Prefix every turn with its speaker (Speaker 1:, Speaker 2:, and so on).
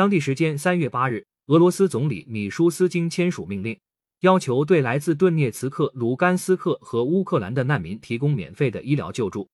Speaker 1: 当地时间三月八日，俄罗斯总理米舒斯京签署命令，要求对来自顿涅茨克、卢甘斯克和乌克兰的难民提供免费的医疗救助。